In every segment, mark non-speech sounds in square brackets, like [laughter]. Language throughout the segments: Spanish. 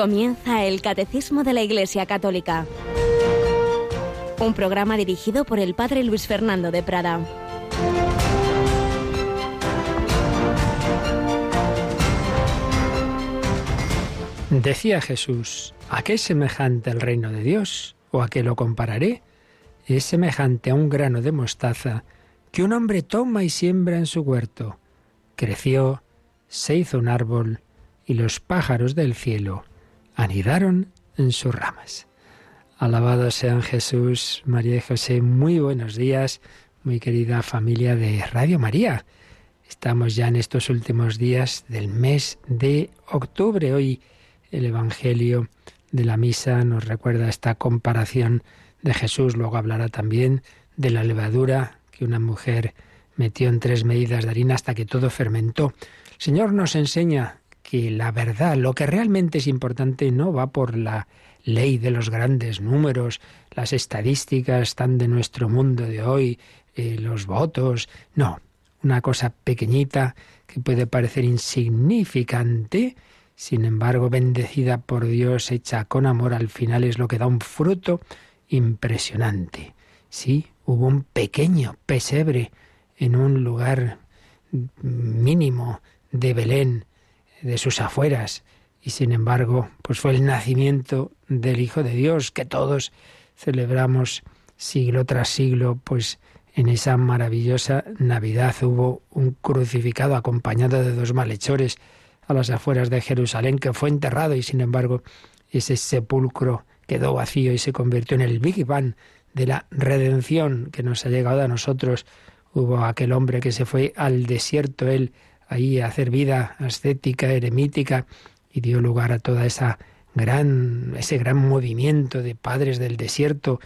Comienza el Catecismo de la Iglesia Católica. Un programa dirigido por el Padre Luis Fernando de Prada. Decía Jesús, ¿a qué es semejante el reino de Dios? ¿O a qué lo compararé? Es semejante a un grano de mostaza que un hombre toma y siembra en su huerto. Creció, se hizo un árbol, y los pájaros del cielo anidaron en sus ramas. Alabados sean Jesús, María y José, muy buenos días, muy querida familia de Radio María. Estamos ya en estos últimos días del mes de octubre. Hoy el Evangelio de la Misa nos recuerda esta comparación de Jesús, luego hablará también de la levadura que una mujer metió en tres medidas de harina hasta que todo fermentó. El Señor nos enseña que la verdad, lo que realmente es importante, no va por la ley de los grandes números, las estadísticas tan de nuestro mundo de hoy, eh, los votos, no, una cosa pequeñita que puede parecer insignificante, sin embargo, bendecida por Dios, hecha con amor, al final es lo que da un fruto impresionante. Sí, hubo un pequeño pesebre en un lugar mínimo de Belén, de sus afueras, y sin embargo, pues fue el nacimiento del Hijo de Dios que todos celebramos siglo tras siglo, pues en esa maravillosa Navidad hubo un crucificado acompañado de dos malhechores a las afueras de Jerusalén que fue enterrado y sin embargo ese sepulcro quedó vacío y se convirtió en el Big Bang de la redención que nos ha llegado a nosotros. Hubo aquel hombre que se fue al desierto, él ahí a hacer vida ascética, eremítica, y dio lugar a toda esa gran, ese gran movimiento de padres del desierto.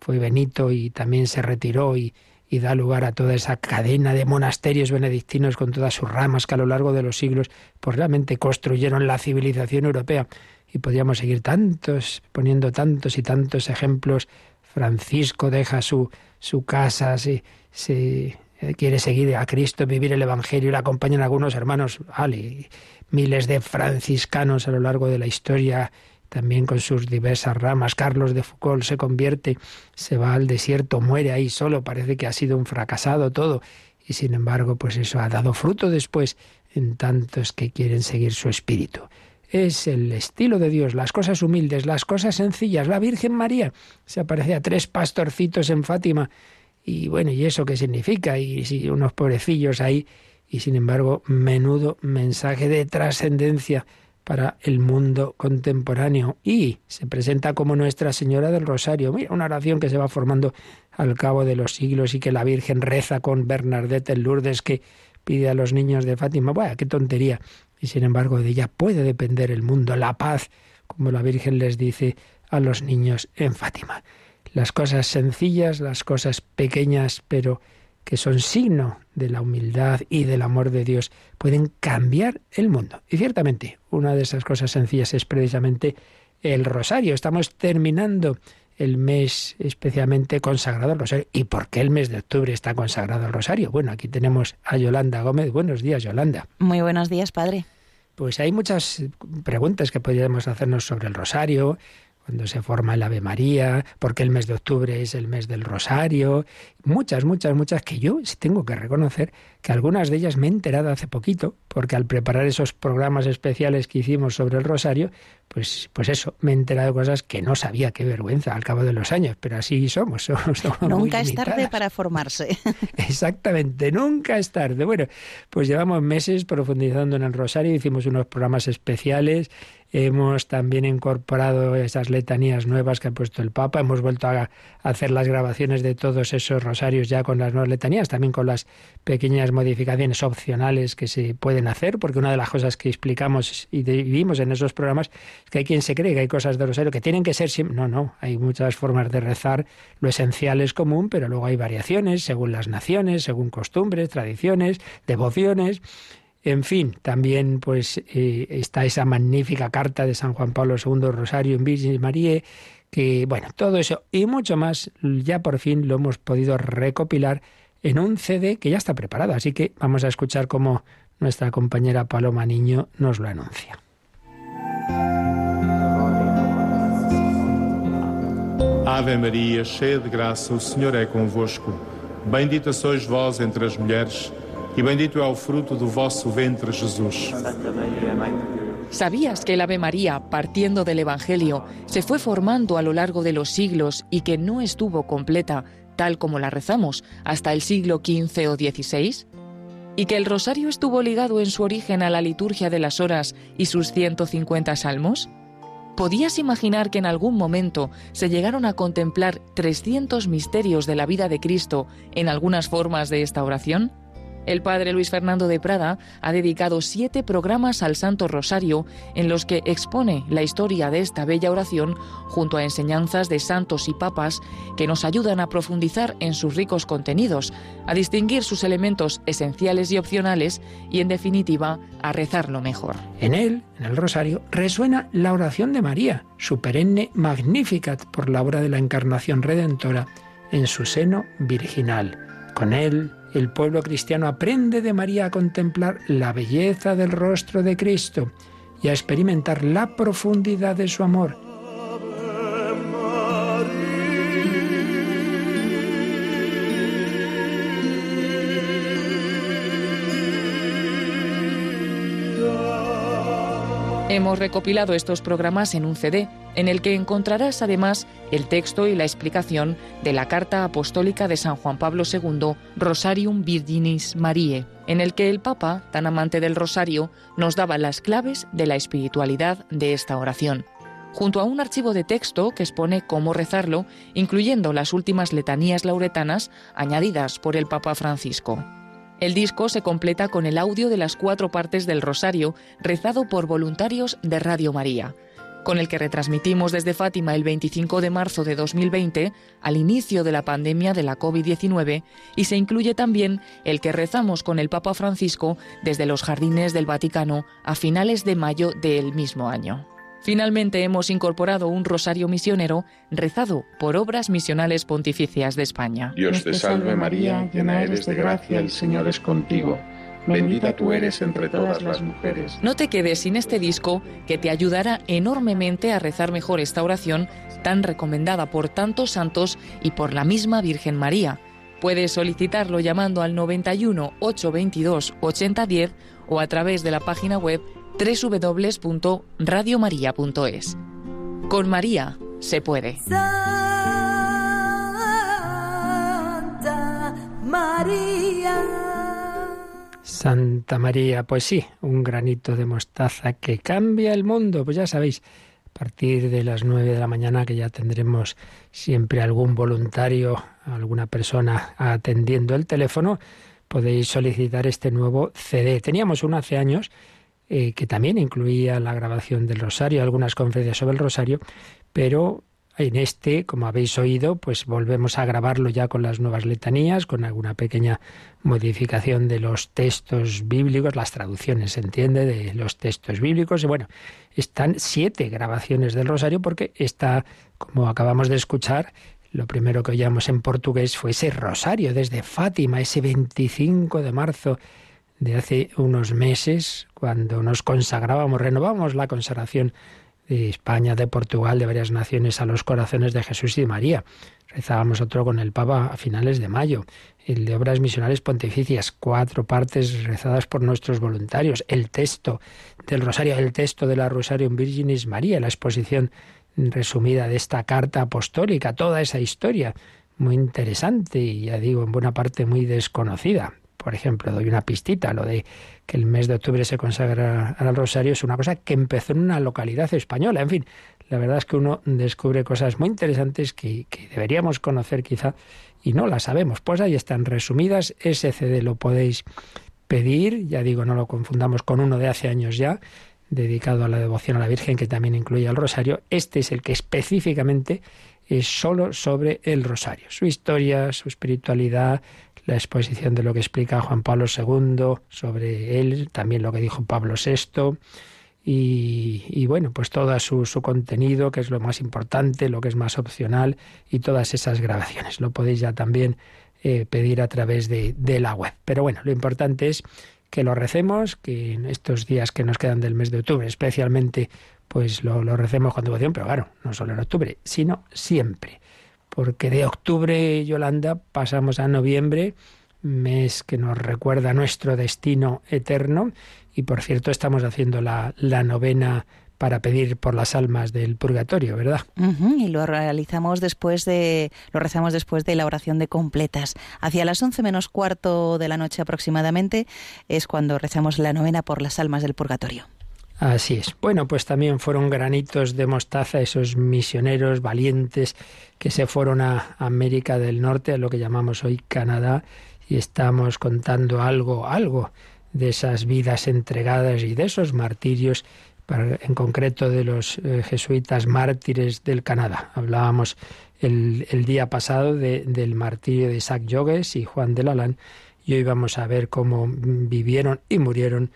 Fue Benito y también se retiró y, da lugar a toda esa cadena de monasterios benedictinos con todas sus ramas que a lo largo de los siglos pues realmente construyeron la civilización europea. Y podríamos seguir tantos, poniendo tantos y tantos ejemplos. Francisco deja su, su casa, se, se quiere seguir a Cristo, vivir el Evangelio, y le acompañan algunos hermanos, vale, miles de franciscanos a lo largo de la historia, también con sus diversas ramas. Carlos de Foucault se convierte, se va al desierto, muere ahí solo, parece que ha sido un fracasado todo, y sin embargo, pues eso ha dado fruto después en tantos que quieren seguir su espíritu. Es el estilo de Dios, las cosas humildes, las cosas sencillas. La Virgen María se aparece a tres pastorcitos en Fátima y bueno, ¿y eso qué significa? Y si unos pobrecillos ahí, y sin embargo, menudo mensaje de trascendencia para el mundo contemporáneo. Y se presenta como Nuestra Señora del Rosario. Mira, una oración que se va formando al cabo de los siglos y que la Virgen reza con Bernadette en Lourdes que pide a los niños de Fátima. Vaya, qué tontería. Y sin embargo, de ella puede depender el mundo, la paz, como la Virgen les dice a los niños en Fátima las cosas sencillas, las cosas pequeñas, pero que son signo de la humildad y del amor de Dios, pueden cambiar el mundo. Y ciertamente, una de esas cosas sencillas es precisamente el rosario. Estamos terminando el mes especialmente consagrado al rosario. ¿Y por qué el mes de octubre está consagrado al rosario? Bueno, aquí tenemos a Yolanda Gómez. Buenos días, Yolanda. Muy buenos días, padre. Pues hay muchas preguntas que podríamos hacernos sobre el rosario, cuando se forma el Ave María, porque el mes de octubre es el mes del Rosario, muchas, muchas, muchas que yo tengo que reconocer que algunas de ellas me he enterado hace poquito, porque al preparar esos programas especiales que hicimos sobre el Rosario, pues, pues eso, me he enterado de cosas que no sabía, qué vergüenza al cabo de los años, pero así somos. [laughs] somos, nunca es tarde para formarse. [laughs] Exactamente, nunca es tarde. Bueno, pues llevamos meses profundizando en el Rosario, hicimos unos programas especiales Hemos también incorporado esas letanías nuevas que ha puesto el Papa. Hemos vuelto a hacer las grabaciones de todos esos rosarios ya con las nuevas letanías, también con las pequeñas modificaciones opcionales que se pueden hacer, porque una de las cosas que explicamos y vivimos en esos programas es que hay quien se cree que hay cosas de rosario que tienen que ser. No, no, hay muchas formas de rezar. Lo esencial es común, pero luego hay variaciones según las naciones, según costumbres, tradiciones, devociones. En fin, también pues eh, está esa magnífica carta de San Juan Pablo II, Rosario en Virgen María, que bueno, todo eso y mucho más ya por fin lo hemos podido recopilar en un CD que ya está preparado, así que vamos a escuchar cómo nuestra compañera Paloma Niño nos lo anuncia. Ave Maria, cheia de graça, o Senhor é convosco. Bendita sois vós entre as mulheres y bendito es el fruto de vosso ventre, Jesús. ¿Sabías que el Ave María, partiendo del Evangelio, se fue formando a lo largo de los siglos y que no estuvo completa, tal como la rezamos, hasta el siglo XV o XVI? ¿Y que el rosario estuvo ligado en su origen a la liturgia de las horas y sus 150 salmos? ¿Podías imaginar que en algún momento se llegaron a contemplar 300 misterios de la vida de Cristo en algunas formas de esta oración? El padre Luis Fernando de Prada ha dedicado siete programas al Santo Rosario en los que expone la historia de esta bella oración junto a enseñanzas de santos y papas que nos ayudan a profundizar en sus ricos contenidos, a distinguir sus elementos esenciales y opcionales y en definitiva a rezarlo mejor. En él, en el Rosario, resuena la oración de María, su perenne Magnificat por la obra de la Encarnación Redentora en su seno virginal. Con él, el pueblo cristiano aprende de María a contemplar la belleza del rostro de Cristo y a experimentar la profundidad de su amor Hemos recopilado estos programas en un CD, en el que encontrarás además el texto y la explicación de la Carta Apostólica de San Juan Pablo II, Rosarium Virginis Mariae, en el que el Papa, tan amante del Rosario, nos daba las claves de la espiritualidad de esta oración junto a un archivo de texto que expone cómo rezarlo, incluyendo las últimas letanías lauretanas añadidas por el Papa Francisco. El disco se completa con el audio de las cuatro partes del Rosario, rezado por voluntarios de Radio María, con el que retransmitimos desde Fátima el 25 de marzo de 2020, al inicio de la pandemia de la COVID-19, y se incluye también el que rezamos con el Papa Francisco desde los jardines del Vaticano a finales de mayo del mismo año. Finalmente hemos incorporado un rosario misionero rezado por obras misionales pontificias de España. Dios te salve María, llena eres de gracia, el Señor es contigo. Bendita tú eres entre todas las mujeres. No te quedes sin este disco que te ayudará enormemente a rezar mejor esta oración tan recomendada por tantos santos y por la misma Virgen María. Puedes solicitarlo llamando al 91 822 8010 o a través de la página web www.radiomaria.es. Con María se puede. Santa María. Santa María, pues sí, un granito de mostaza que cambia el mundo. Pues ya sabéis, a partir de las nueve de la mañana que ya tendremos siempre algún voluntario, alguna persona atendiendo el teléfono, podéis solicitar este nuevo CD. Teníamos uno hace años eh, que también incluía la grabación del rosario, algunas conferencias sobre el rosario, pero en este, como habéis oído, pues volvemos a grabarlo ya con las nuevas letanías, con alguna pequeña modificación de los textos bíblicos, las traducciones, se entiende, de los textos bíblicos. Y bueno, están siete grabaciones del rosario porque está, como acabamos de escuchar, lo primero que oíamos en portugués fue ese rosario desde Fátima, ese 25 de marzo de hace unos meses, cuando nos consagrábamos, renovamos la consagración de España, de Portugal, de varias naciones a los corazones de Jesús y María. Rezábamos otro con el Papa a finales de mayo, el de Obras Misionales Pontificias, cuatro partes rezadas por nuestros voluntarios, el texto del Rosario, el texto de la Rosarium Virginis María, la exposición resumida de esta carta apostólica, toda esa historia muy interesante y ya digo, en buena parte muy desconocida. Por ejemplo, doy una pistita, lo de que el mes de octubre se consagra al rosario es una cosa que empezó en una localidad española. En fin, la verdad es que uno descubre cosas muy interesantes que, deberíamos conocer quizá y no las sabemos. Pues ahí están resumidas. Ese CD lo podéis pedir, ya digo, no lo confundamos con uno de hace años ya, dedicado a la devoción a la Virgen, que también incluye el rosario. Este es el que específicamente es solo sobre el rosario, su historia, su espiritualidad, la exposición de lo que explica Juan Pablo II sobre él, también lo que dijo Pablo VI. Y, bueno, pues todo su, su, contenido, que es lo más importante, lo que es más opcional, y todas esas grabaciones. Lo podéis ya también eh, pedir a través de, la web. Pero bueno, lo importante es que lo recemos, que en estos días que nos quedan del mes de octubre, especialmente, pues lo, lo recemos con devoción, pero claro, no solo en octubre, sino siempre porque de octubre, Yolanda, pasamos a noviembre, mes que nos recuerda nuestro destino eterno, y por cierto estamos haciendo la, la novena para pedir por las almas del purgatorio, ¿verdad? y lo realizamos después de, lo rezamos después de la oración de completas. Hacia las once menos cuarto de la noche aproximadamente es cuando rezamos la novena por las almas del purgatorio. Así es. Bueno, pues también fueron granitos de mostaza esos misioneros valientes que se fueron a América del Norte, a lo que llamamos hoy Canadá, y estamos contando algo, algo de esas vidas entregadas y de esos martirios en concreto de los eh, jesuitas mártires del Canadá. Hablábamos el, día pasado del martirio de Isaac Jogues y Juan de Lalán y hoy vamos a ver cómo vivieron y murieron.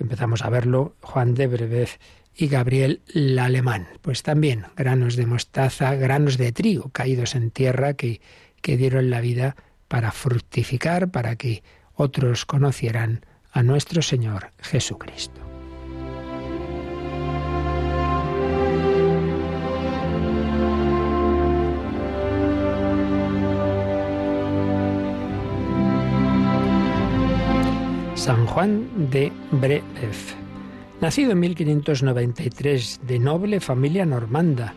Empezamos a verlo Juan de Brevez y Gabriel Lalemán. Pues también granos de mostaza, granos de trigo caídos en tierra que, que dieron la vida para fructificar, para que otros conocieran a nuestro Señor Jesucristo. San Juan de Brebeuf. Nacido en 1593 de noble familia normanda,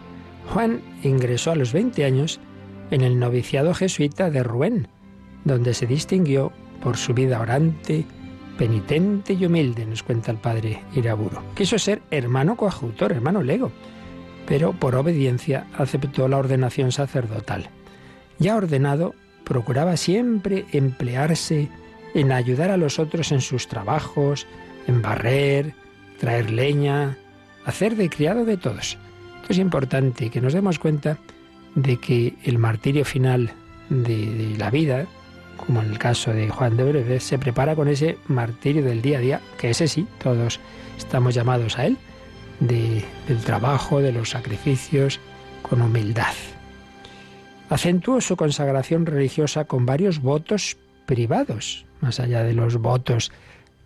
Juan ingresó a los 20 años en el noviciado jesuita de Rouen, donde se distinguió por su vida orante, penitente y humilde, nos cuenta el padre Iraburo. Quiso ser hermano coadjutor, hermano lego, pero por obediencia aceptó la ordenación sacerdotal. Ya ordenado, procuraba siempre emplearse en ayudar a los otros en sus trabajos, en barrer, traer leña, hacer de criado de todos. Esto es importante que nos demos cuenta de que el martirio final de, la vida, como en el caso de Juan de Breves, se prepara con ese martirio del día a día, que ese sí, todos estamos llamados a él, del trabajo, de los sacrificios, con humildad. Acentuó su consagración religiosa con varios votos privados, más allá de los votos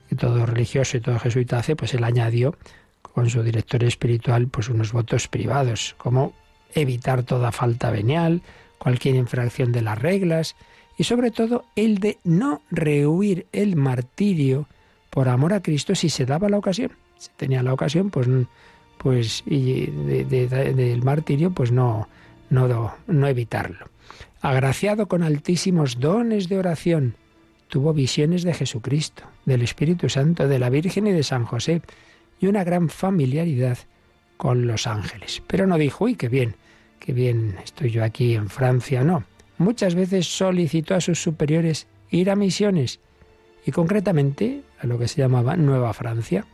que todo religioso y todo jesuita hace, pues él añadió con su director espiritual pues unos votos privados, como evitar toda falta venial, cualquier infracción de las reglas y sobre todo el de no rehuir el martirio por amor a Cristo si se daba la ocasión. Si tenía la ocasión, pues pues y del martirio, pues no, no, no evitarlo. Agraciado con altísimos dones de oración, tuvo visiones de Jesucristo, del Espíritu Santo, de la Virgen y de San José, y una gran familiaridad con los ángeles. Pero no dijo, uy, qué bien, qué bien estoy yo aquí en Francia, no. Muchas veces solicitó a sus superiores ir a misiones, y concretamente a lo que se llamaba Nueva Francia,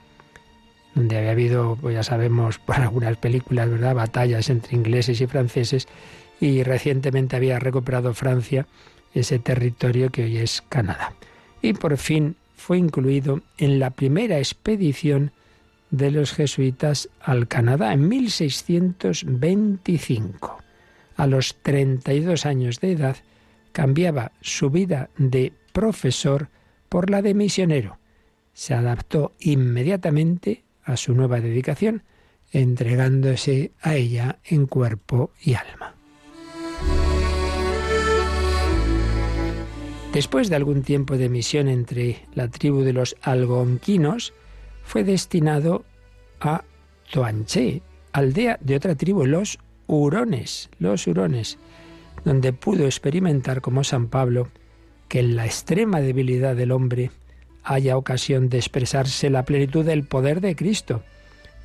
donde había habido, pues ya sabemos por algunas películas, ¿verdad?, batallas entre ingleses y franceses, y recientemente había recuperado Francia ese territorio que hoy es Canadá. Y por fin fue incluido en la primera expedición de los jesuitas al Canadá en 1625. A los 32 años de edad cambiaba su vida de profesor por la de misionero. Se adaptó inmediatamente a su nueva dedicación, entregándose a ella en cuerpo y alma. Después de algún tiempo de misión entre la tribu de los algonquinos, fue destinado a Toanché, aldea de otra tribu, los hurones, los hurones, donde pudo experimentar como San Pablo que en la extrema debilidad del hombre haya ocasión de expresarse la plenitud del poder de Cristo.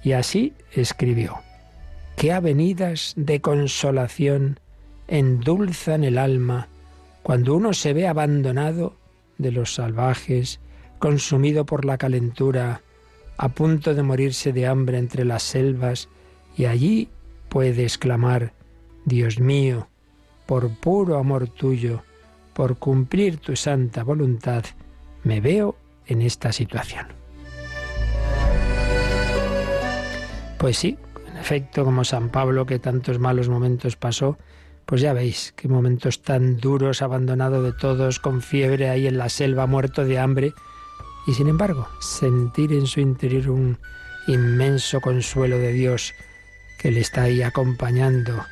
Y así escribió, qué avenidas de consolación endulzan el alma cuando uno se ve abandonado de los salvajes, consumido por la calentura, a punto de morirse de hambre entre las selvas, y allí puede exclamar, Dios mío, por puro amor tuyo, por cumplir tu santa voluntad, me veo en esta situación. Pues sí, en efecto, como San Pablo, que tantos malos momentos pasó, pues ya veis qué momentos tan duros, abandonado de todos, con fiebre ahí en la selva, muerto de hambre, y sin embargo sentir en su interior un inmenso consuelo de Dios que le está ahí acompañando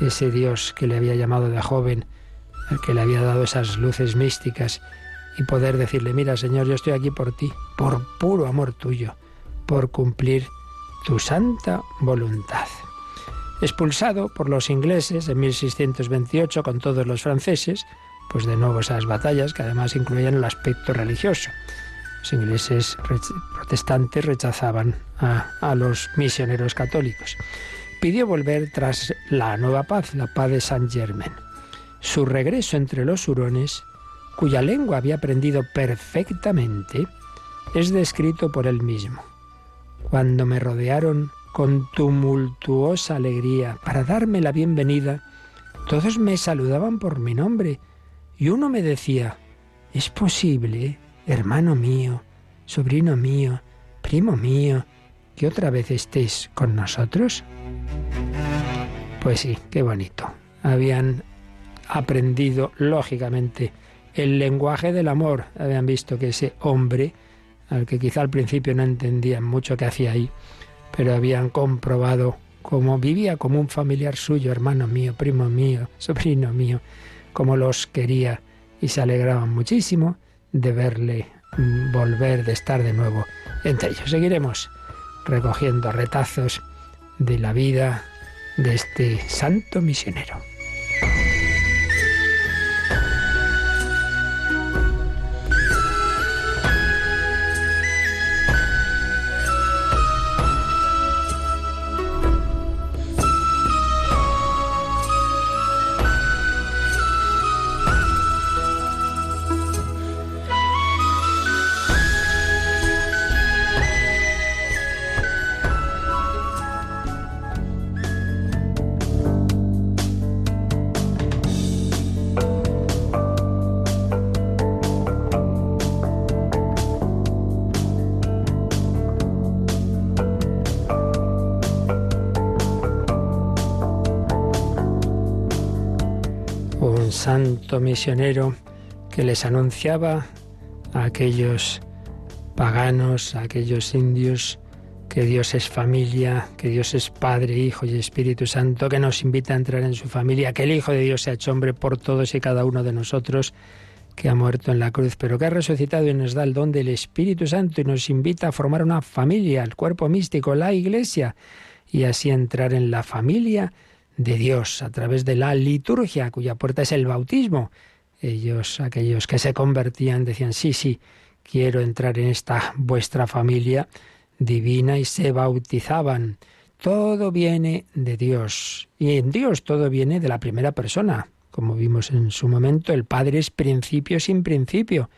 ese Dios que le había llamado de joven, el que le había dado esas luces místicas, y poder decirle, mira Señor, yo estoy aquí por ti, por puro amor tuyo, por cumplir tu santa voluntad. Expulsado por los ingleses en 1628 con todos los franceses, pues de nuevo esas batallas que además incluían el aspecto religioso. Los ingleses protestantes rechazaban a, a los misioneros católicos. Pidió volver tras la nueva paz, la paz de Saint Germain. Su regreso entre los hurones, cuya lengua había aprendido perfectamente, es descrito por él mismo. Cuando me rodearon con tumultuosa alegría para darme la bienvenida, todos me saludaban por mi nombre y uno me decía, ¿es posible, hermano mío, sobrino mío, primo mío, que otra vez estés con nosotros? Pues sí, qué bonito. Habían aprendido, lógicamente, el lenguaje del amor. Habían visto que ese hombre, al que quizá al principio no entendían mucho qué hacía ahí, pero habían comprobado cómo vivía como un familiar suyo, hermano mío, primo mío, sobrino mío, cómo los quería y se alegraban muchísimo de verle mm, volver, de estar de nuevo entre ellos. Seguiremos recogiendo retazos de la vida de este santo misionero. Misionero que les anunciaba a aquellos paganos, a aquellos indios, que Dios es familia, que Dios es Padre, Hijo y Espíritu Santo, que nos invita a entrar en su familia, que el Hijo de Dios se ha hecho hombre por todos y cada uno de nosotros, que ha muerto en la cruz, pero que ha resucitado y nos da el don del Espíritu Santo y nos invita a formar una familia, el cuerpo místico, la Iglesia, y así entrar en la familia de Dios a través de la liturgia, cuya puerta es el bautismo. Ellos, aquellos que se convertían, decían, sí, sí, quiero entrar en esta vuestra familia divina y se bautizaban. Todo viene de Dios. Y en Dios todo viene de la primera persona. Como vimos en su momento, el Padre es principio sin principio.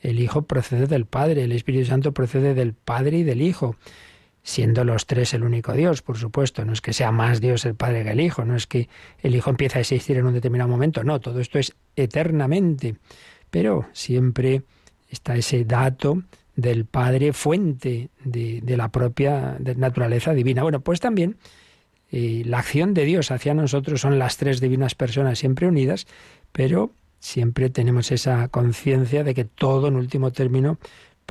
El Hijo procede del Padre, el Espíritu Santo procede del Padre y del Hijo siendo los tres el único Dios, por supuesto. No es que sea más Dios el Padre que el Hijo, no es que el Hijo empiece a existir en un determinado momento, no, todo esto es eternamente. Pero siempre está ese dato del Padre fuente de, la propia naturaleza divina. Bueno, pues también eh, la acción de Dios hacia nosotros son las tres divinas personas siempre unidas, pero siempre tenemos esa conciencia de que todo, en último término,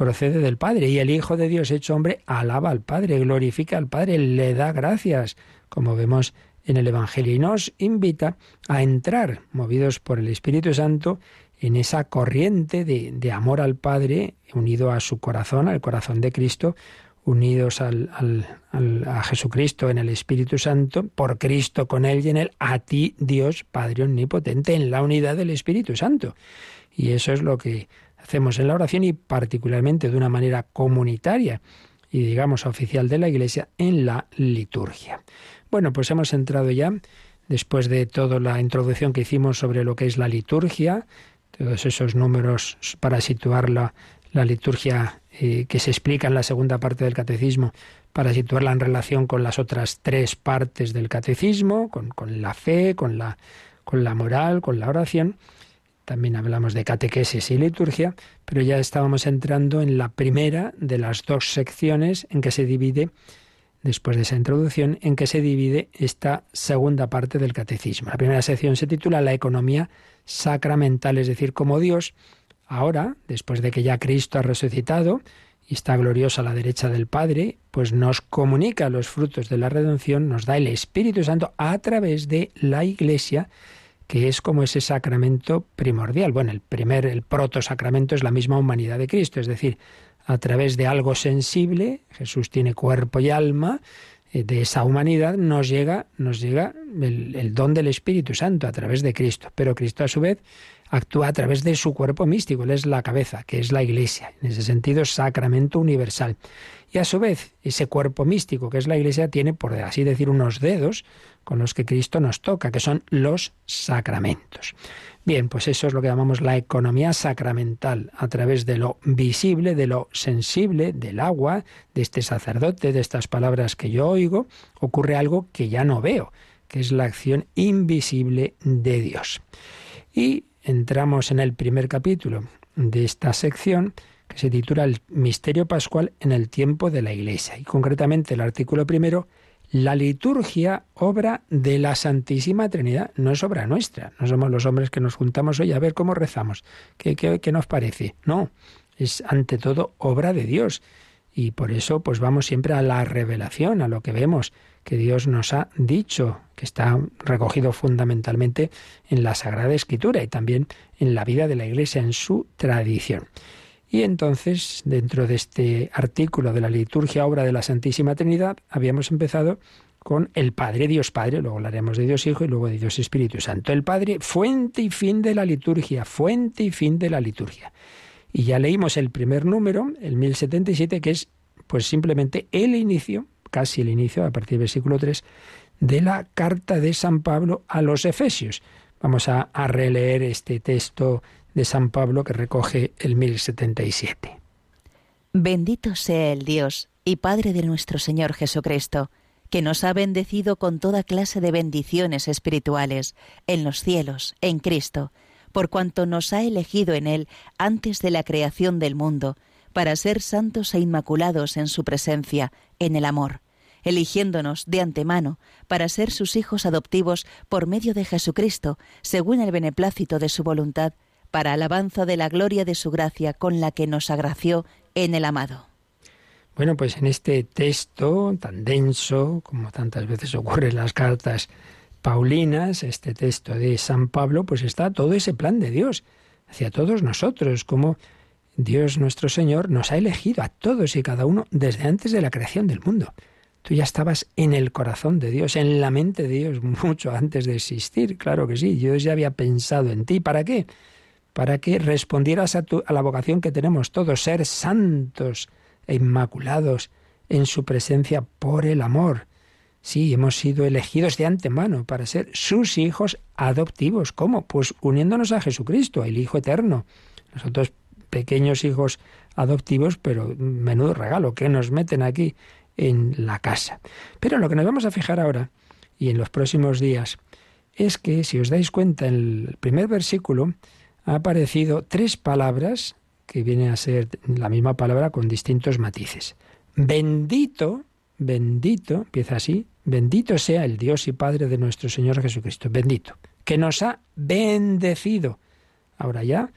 procede del Padre y el Hijo de Dios hecho hombre alaba al Padre, glorifica al Padre, le da gracias, como vemos en el Evangelio, y nos invita a entrar, movidos por el Espíritu Santo, en esa corriente de, amor al Padre, unido a su corazón, al corazón de Cristo, unidos al, a Jesucristo en el Espíritu Santo, por Cristo con Él y en Él, a ti Dios Padre Omnipotente, en la unidad del Espíritu Santo. Y eso es lo que hacemos en la oración y particularmente de una manera comunitaria y digamos oficial de la Iglesia en la liturgia. Bueno, pues hemos entrado ya, después de toda la introducción que hicimos sobre lo que es la liturgia, todos esos números para situar la, liturgia eh, que se explica en la segunda parte del catecismo, para situarla en relación con las otras tres partes del catecismo, con, con la fe, con la, con la moral, con la oración también hablamos de catequesis y liturgia, pero ya estábamos entrando en la primera de las dos secciones en que se divide, después de esa introducción, en que se divide esta segunda parte del catecismo. La primera sección se titula La economía sacramental, es decir, cómo Dios, ahora, después de que ya Cristo ha resucitado y está gloriosa a la derecha del Padre, pues nos comunica los frutos de la redención, nos da el Espíritu Santo a través de la Iglesia, que es como ese sacramento primordial. Bueno, el primer, el proto-sacramento es la misma humanidad de Cristo, es decir, a través de algo sensible, Jesús tiene cuerpo y alma, eh, de esa humanidad nos llega, nos llega el, el, don del Espíritu Santo a través de Cristo. Pero Cristo a su vez actúa a través de su cuerpo místico, él es la cabeza, que es la Iglesia. En ese sentido sacramento universal. Y a su vez, ese cuerpo místico, que es la Iglesia, tiene, por así decir, unos dedos con los que Cristo nos toca, que son los sacramentos. Bien, pues eso es lo que llamamos la economía sacramental, a través de lo visible, de lo sensible, del agua, de este sacerdote, de estas palabras que yo oigo, ocurre algo que ya no veo, que es la acción invisible de Dios. Y entramos en el primer capítulo de esta sección que se titula El misterio pascual en el tiempo de la Iglesia. Y concretamente el artículo primero, la liturgia, obra de la Santísima Trinidad, no es obra nuestra. No somos los hombres que nos juntamos hoy a ver cómo rezamos, qué, qué, qué nos parece. No, es ante todo obra de Dios. Y por eso pues vamos siempre a la revelación, a lo que vemos que Dios nos ha dicho, que está recogido fundamentalmente en la Sagrada Escritura y también en la vida de la Iglesia, en su tradición. Y entonces, dentro de este artículo de la liturgia obra de la Santísima Trinidad, habíamos empezado con el Padre, Dios Padre, luego hablaremos de Dios Hijo y luego de Dios Espíritu Santo. El Padre, fuente y fin de la liturgia, fuente y fin de la liturgia. Y ya leímos el primer número, el 1077, que es pues simplemente el inicio, casi el inicio, a partir del versículo 3, de la carta de San Pablo a los Efesios. Vamos a, a releer este texto de San Pablo que recoge el 1077. Bendito sea el Dios y Padre de nuestro Señor Jesucristo, que nos ha bendecido con toda clase de bendiciones espirituales en los cielos, en Cristo, por cuanto nos ha elegido en Él antes de la creación del mundo, para ser santos e inmaculados en su presencia, en el amor, eligiéndonos de antemano para ser sus hijos adoptivos por medio de Jesucristo, según el beneplácito de su voluntad, para alabanza de la gloria de su gracia con la que nos agració en el amado. Bueno, pues en este texto tan denso, como tantas veces [laughs] ocurre en las cartas Paulinas, este texto de San Pablo, pues está todo ese plan de Dios hacia todos nosotros, como Dios nuestro Señor nos ha elegido a todos y cada uno desde antes de la creación del mundo. Tú ya estabas en el corazón de Dios, en la mente de Dios, [laughs] mucho antes de existir, claro que sí. Dios ya había pensado en ti. ¿Para qué? Para que respondieras a, tu, a la vocación que tenemos todos, ser santos e inmaculados en su presencia por el amor. Sí, hemos sido elegidos de antemano para ser sus hijos adoptivos. ¿Cómo? Pues uniéndonos a Jesucristo, el Hijo Eterno. Nosotros pequeños hijos adoptivos, pero menudo regalo que nos meten aquí en la casa. Pero lo que nos vamos a fijar ahora y en los próximos días es que, si os dais cuenta, en el primer versículo ha aparecido tres palabras que vienen a ser la misma palabra con distintos matices. Bendito, bendito, empieza así, bendito sea el Dios y Padre de nuestro Señor Jesucristo, bendito, que nos ha bendecido. Ahora ya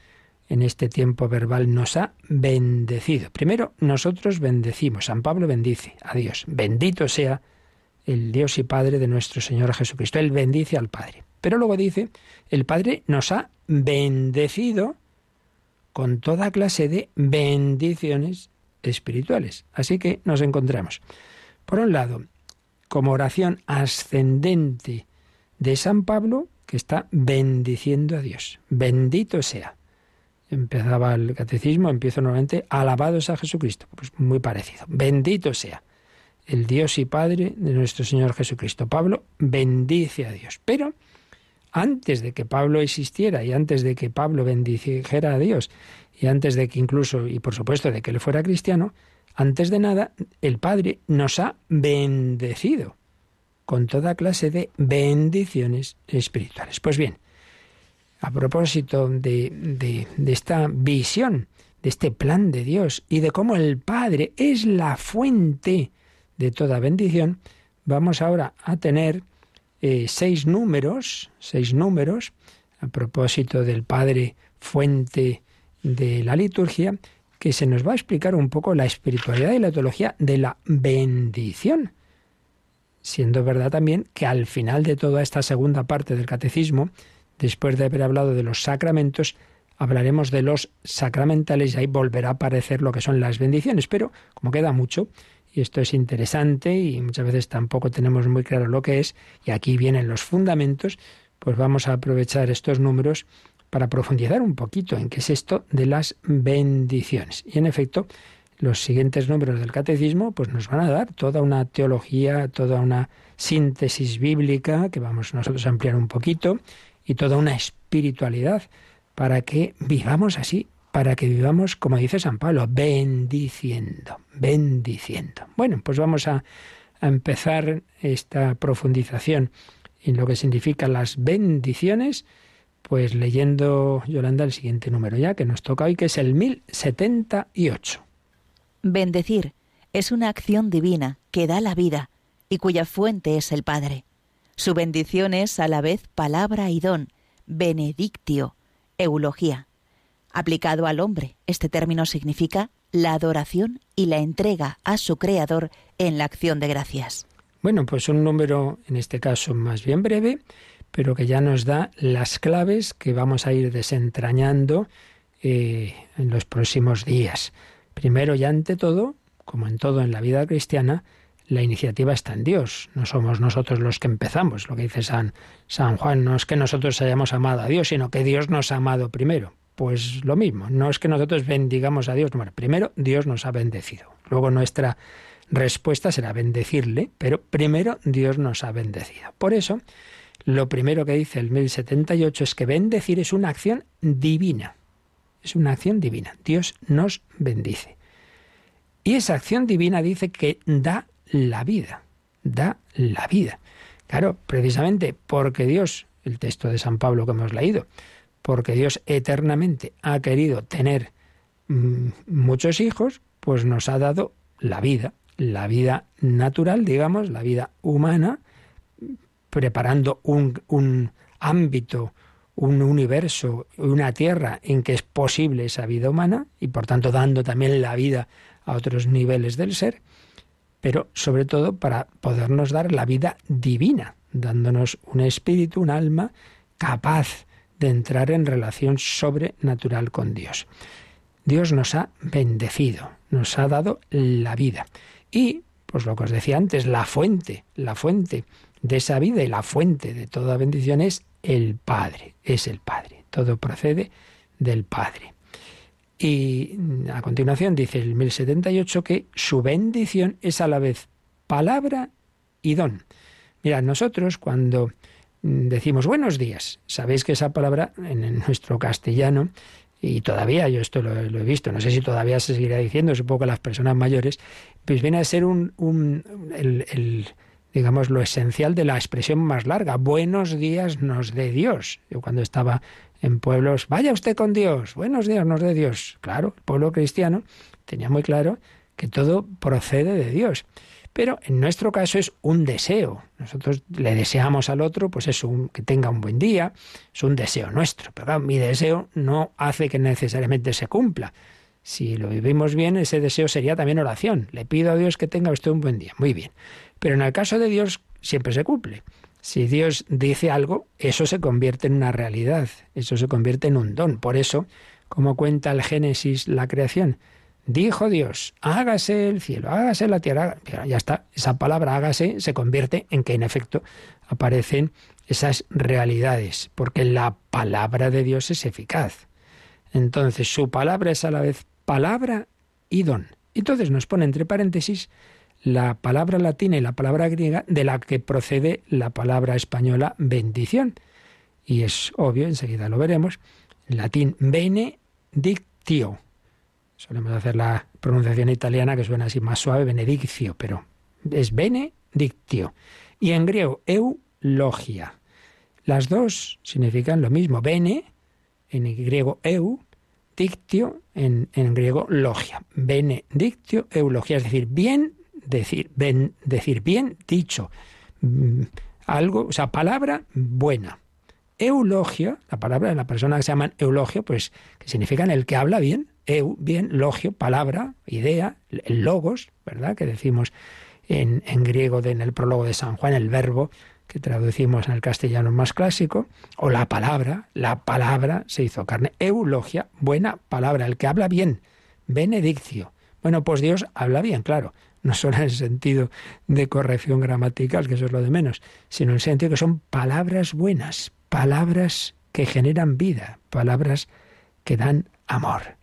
en este tiempo verbal nos ha bendecido. Primero, nosotros bendecimos. San Pablo bendice a Dios. Bendito sea el Dios y Padre de nuestro Señor Jesucristo. Él bendice al Padre. Pero luego dice, el Padre nos ha bendecido con toda clase de bendiciones espirituales. Así que nos encontramos, por un lado, como oración ascendente de San Pablo, que está bendiciendo a Dios. Bendito sea empezaba el catecismo, empiezo nuevamente, alabados a Jesucristo. Pues muy parecido. Bendito sea el Dios y Padre de nuestro Señor Jesucristo. Pablo bendice a Dios. Pero antes de que Pablo existiera y antes de que Pablo bendijera a Dios y antes de que incluso, y por supuesto, de que él fuera cristiano, antes de nada, el Padre nos ha bendecido con toda clase de bendiciones espirituales. Pues bien, a propósito de, esta visión, de este plan de Dios y de cómo el Padre es la fuente de toda bendición, vamos ahora a tener eh, seis números, seis números, a propósito del Padre fuente de la liturgia, que se nos va a explicar un poco la espiritualidad y la teología de la bendición. Siendo verdad también que al final de toda esta segunda parte del catecismo, después de haber hablado de los sacramentos, hablaremos de los sacramentales y ahí volverá a aparecer lo que son las bendiciones. Pero como queda mucho, y esto es interesante y muchas veces tampoco tenemos muy claro lo que es, y aquí vienen los fundamentos, pues vamos a aprovechar estos números para profundizar un poquito en qué es esto de las bendiciones. Y en efecto, los siguientes números del catecismo pues nos van a dar toda una teología, toda una síntesis bíblica que vamos nosotros a ampliar un poquito y toda una espiritualidad para que vivamos así, para que vivamos, como dice San Pablo, bendiciendo, bendiciendo. Bueno, pues vamos a, a empezar esta profundización en lo que significan las bendiciones, pues leyendo, Yolanda, el siguiente número ya que nos toca hoy, que es el 1078. Bendecir es una acción divina que da la vida y cuya fuente es el Padre. Su bendición es a la vez palabra y don, benedictio, eulogía. Aplicado al hombre, este término significa la adoración y la entrega a su Creador en la acción de gracias. Bueno, pues un número, en este caso más bien breve, pero que ya nos da las claves que vamos a ir desentrañando eh, en los próximos días. Primero y ante todo, como en todo en la vida cristiana, la iniciativa está en Dios, no somos nosotros los que empezamos. Lo que dice San, San Juan no es que nosotros hayamos amado a Dios, sino que Dios nos ha amado primero. Pues lo mismo, no es que nosotros bendigamos a Dios, bueno, primero Dios nos ha bendecido. Luego nuestra respuesta será bendecirle, pero primero Dios nos ha bendecido. Por eso, lo primero que dice el 1078 es que bendecir es una acción divina. Es una acción divina. Dios nos bendice. Y esa acción divina dice que da la vida, da la vida. Claro, precisamente porque Dios, el texto de San Pablo que hemos leído, porque Dios eternamente ha querido tener mm, muchos hijos, pues nos ha dado la vida, la vida natural, digamos, la vida humana, preparando un, un ámbito, un universo, una tierra en que es posible esa vida humana y por tanto dando también la vida a otros niveles del ser pero sobre todo para podernos dar la vida divina, dándonos un espíritu, un alma capaz de entrar en relación sobrenatural con Dios. Dios nos ha bendecido, nos ha dado la vida. Y, pues lo que os decía antes, la fuente, la fuente de esa vida y la fuente de toda bendición es el Padre, es el Padre. Todo procede del Padre. Y a continuación dice el 1078 que su bendición es a la vez palabra y don. Mirad, nosotros cuando decimos buenos días, sabéis que esa palabra en nuestro castellano, y todavía yo esto lo, he visto, no sé si todavía se seguirá diciendo, supongo que las personas mayores, pues viene a ser un, un el, digamos, lo esencial de la expresión más larga. Buenos días nos dé Dios. Yo cuando estaba en pueblos, vaya usted con Dios, buenos días nos dé Dios. Claro, el pueblo cristiano tenía muy claro que todo procede de Dios. Pero en nuestro caso es un deseo. Nosotros le deseamos al otro, pues es un, que tenga un buen día, es un deseo nuestro. Pero mi deseo no hace que necesariamente se cumpla. Si lo vivimos bien, ese deseo sería también oración. Le pido a Dios que tenga usted un buen día. Muy bien. Pero en el caso de Dios siempre se cumple. Si Dios dice algo, eso se convierte en una realidad, eso se convierte en un don. Por eso, como cuenta el Génesis la creación, dijo Dios, hágase el cielo, hágase la tierra. Ya está, esa palabra hágase se convierte en que en efecto aparecen esas realidades, porque la palabra de Dios es eficaz. Entonces, su palabra es a la vez palabra y don. Entonces nos pone entre paréntesis la palabra latina y la palabra griega de la que procede la palabra española bendición. Y es obvio, enseguida lo veremos, en latín benedictio. Solemos hacer la pronunciación italiana que suena así más suave, benedictio, pero es benedictio. Y en griego, eulogia. Las dos significan lo mismo. Bene, en griego eu, dictio, en, en griego logia. Benedictio, eulogia, es decir, bien decir, decir bien dicho, mm, algo, o sea, palabra buena. Eulogio, la palabra de la persona que se llama eulogio, pues que significa el que habla bien, eu, bien, logio, palabra, idea, el logos, ¿verdad? Que decimos en, en griego en el prólogo de San Juan, el verbo, que traducimos en el castellano más clásico, o la palabra, la palabra se hizo carne. Eulogia, buena palabra, el que habla bien, benediccio. Bueno, pues Dios habla bien, claro, no solo en el sentido de corrección gramatical, que eso es lo de menos, sino en el sentido que son palabras buenas, palabras que generan vida, palabras que dan amor.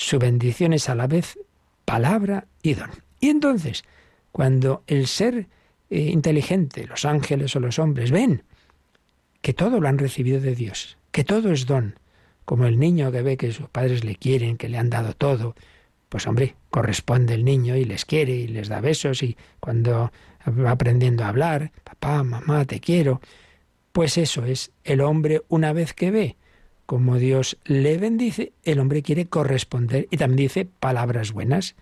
Su bendición es a la vez palabra y don. Y entonces, cuando el ser eh, inteligente, los ángeles o los hombres, ven que todo lo han recibido de Dios, que todo es don, como el niño que ve que sus padres le quieren, que le han dado todo, pues hombre, corresponde el niño y les quiere y les da besos y cuando va aprendiendo a hablar, papá, mamá, te quiero, pues eso es el hombre una vez que ve como Dios le bendice, el hombre quiere corresponder y también dice palabras buenas.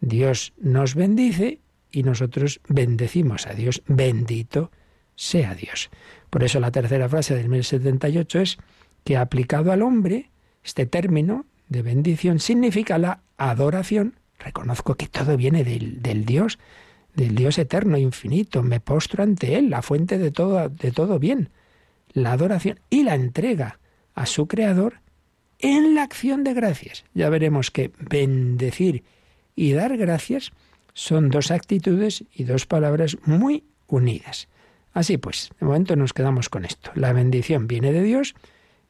Dios nos bendice y nosotros bendecimos a Dios. Bendito sea Dios. Por eso la tercera frase del 1078 es que aplicado al hombre, este término de bendición significa la adoración. Reconozco que todo viene del, Dios, del Dios eterno, infinito. Me postro ante Él, la fuente de todo, de todo bien. La adoración y la entrega a su Creador en la acción de gracias. Ya veremos que bendecir y dar gracias son dos actitudes y dos palabras muy unidas. Así pues, de momento nos quedamos con esto. La bendición viene de Dios,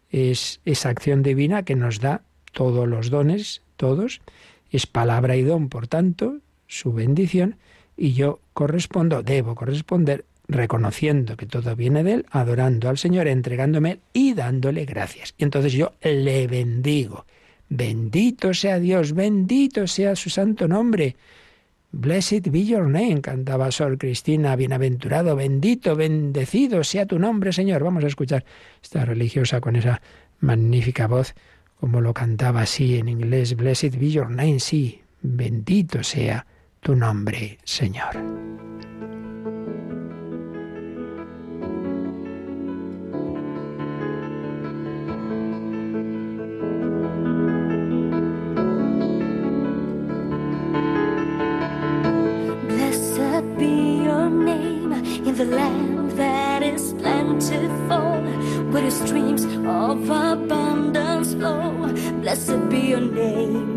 es esa acción divina que nos da todos los dones, todos, es palabra y don, por tanto, su bendición, y yo correspondo, debo corresponder reconociendo que todo viene de Él, adorando al Señor, entregándome y dándole gracias. Y entonces yo le bendigo. Bendito sea Dios, bendito sea su santo nombre. Blessed be your name, cantaba Sor Cristina, bienaventurado, bendito, bendecido sea tu nombre, Señor. Vamos a escuchar esta religiosa con esa magnífica voz, como lo cantaba así en inglés, Blessed be your name, sí, bendito sea tu nombre, Señor. The land that is plentiful, where the streams of abundance flow. Blessed be your name.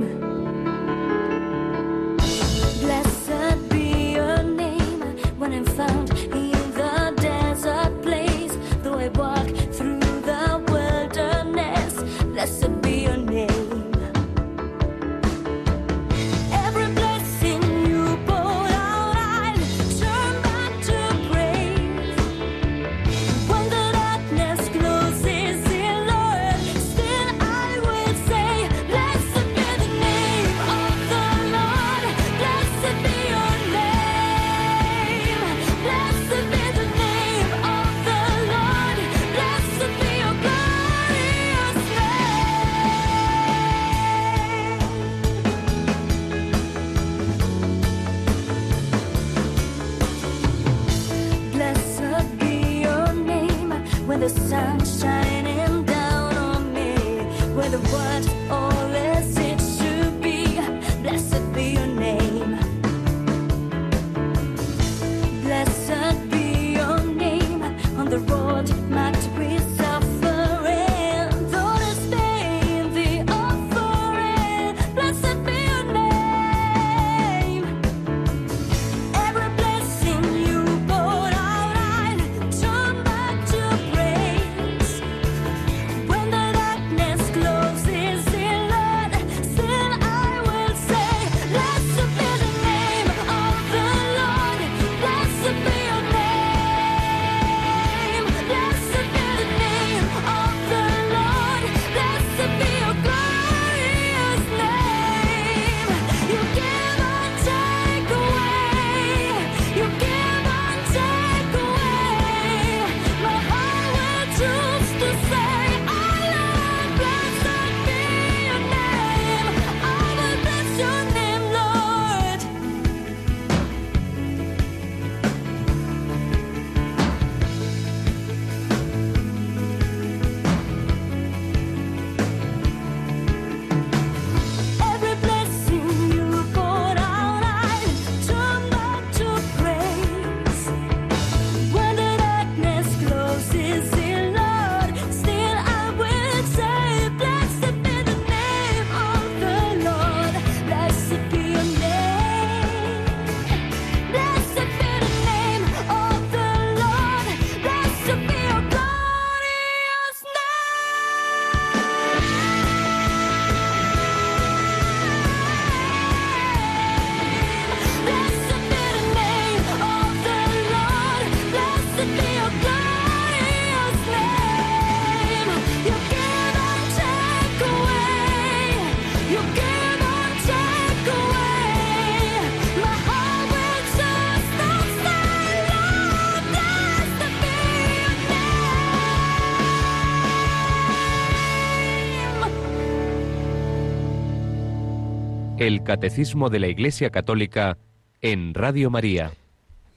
El Catecismo de la Iglesia Católica en Radio María.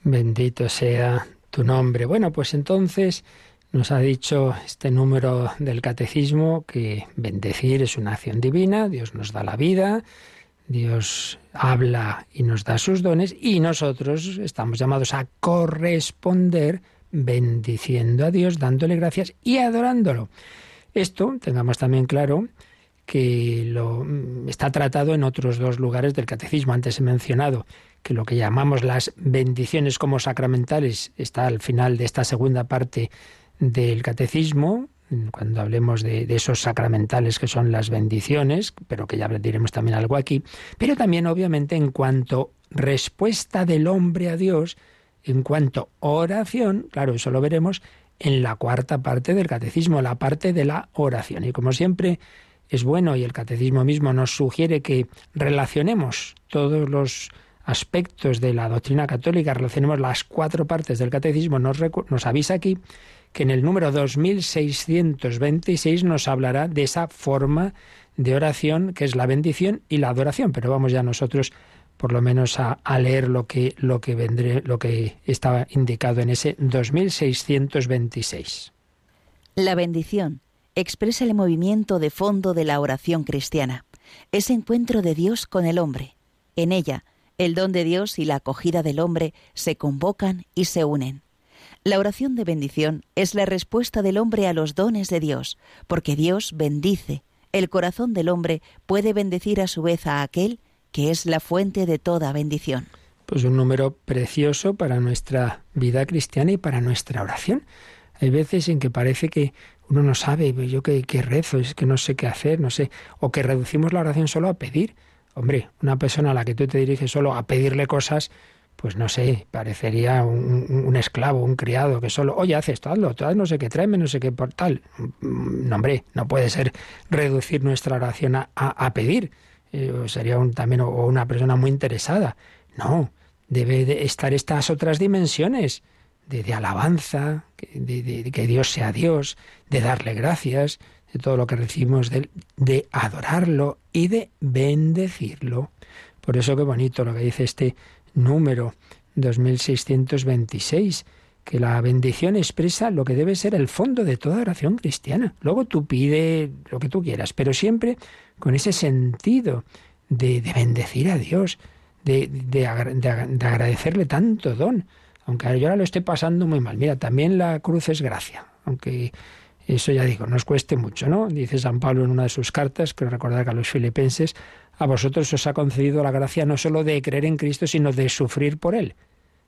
Bendito sea tu nombre. Bueno, pues entonces nos ha dicho este número del catecismo que bendecir es una acción divina, Dios nos da la vida, Dios habla y nos da sus dones y nosotros estamos llamados a corresponder bendiciendo a Dios, dándole gracias y adorándolo. Esto, tengamos también claro, que lo, está tratado en otros dos lugares del catecismo. Antes he mencionado que lo que llamamos las bendiciones como sacramentales está al final de esta segunda parte del catecismo, cuando hablemos de, de, esos sacramentales que son las bendiciones, pero que ya diremos también algo aquí, pero también obviamente en cuanto respuesta del hombre a Dios, en cuanto oración, claro, eso lo veremos en la cuarta parte del catecismo, la parte de la oración. Y como siempre es bueno y el catecismo mismo nos sugiere que relacionemos todos los aspectos de la doctrina católica, relacionemos las cuatro partes del catecismo, nos, nos avisa aquí que en el número 2626 nos hablará de esa forma de oración que es la bendición y la adoración, pero vamos ya nosotros por lo menos a, a, leer lo que lo que vendré lo que estaba indicado en ese 2626. La bendición expresa el movimiento de fondo de la oración cristiana, ese encuentro de Dios con el hombre. En ella, el don de Dios y la acogida del hombre se convocan y se unen. La oración de bendición es la respuesta del hombre a los dones de Dios, porque Dios bendice. El corazón del hombre puede bendecir a su vez a aquel que es la fuente de toda bendición. Pues un número precioso para nuestra vida cristiana y para nuestra oración. Hay veces en que parece que uno no sabe, yo qué, rezo, es que no sé qué hacer, no sé, o que reducimos la oración solo a pedir. Hombre, una persona a la que tú te diriges solo a pedirle cosas, pues no sé, parecería un, esclavo, un criado que solo, oye, haz esto, hazlo, haz no sé qué, tráeme no sé qué por tal. No, hombre, no puede ser reducir nuestra oración a, a, a pedir. Eh, sería un, también o una persona muy interesada. No, debe de estar estas otras dimensiones de, alabanza, de, que Dios sea Dios, de darle gracias, de todo lo que recibimos de, de adorarlo y de bendecirlo. Por eso qué bonito lo que dice este número 2626, que la bendición expresa lo que debe ser el fondo de toda oración cristiana. Luego tú pide lo que tú quieras, pero siempre con ese sentido de, de bendecir a Dios, de, de, agradecerle tanto don, aunque yo ahora lo esté pasando muy mal. Mira, también la cruz es gracia, aunque eso ya digo, nos cueste mucho, ¿no? Dice San Pablo en una de sus cartas, que recordar que a los filipenses, a vosotros os ha concedido la gracia no solo de creer en Cristo, sino de sufrir por Él.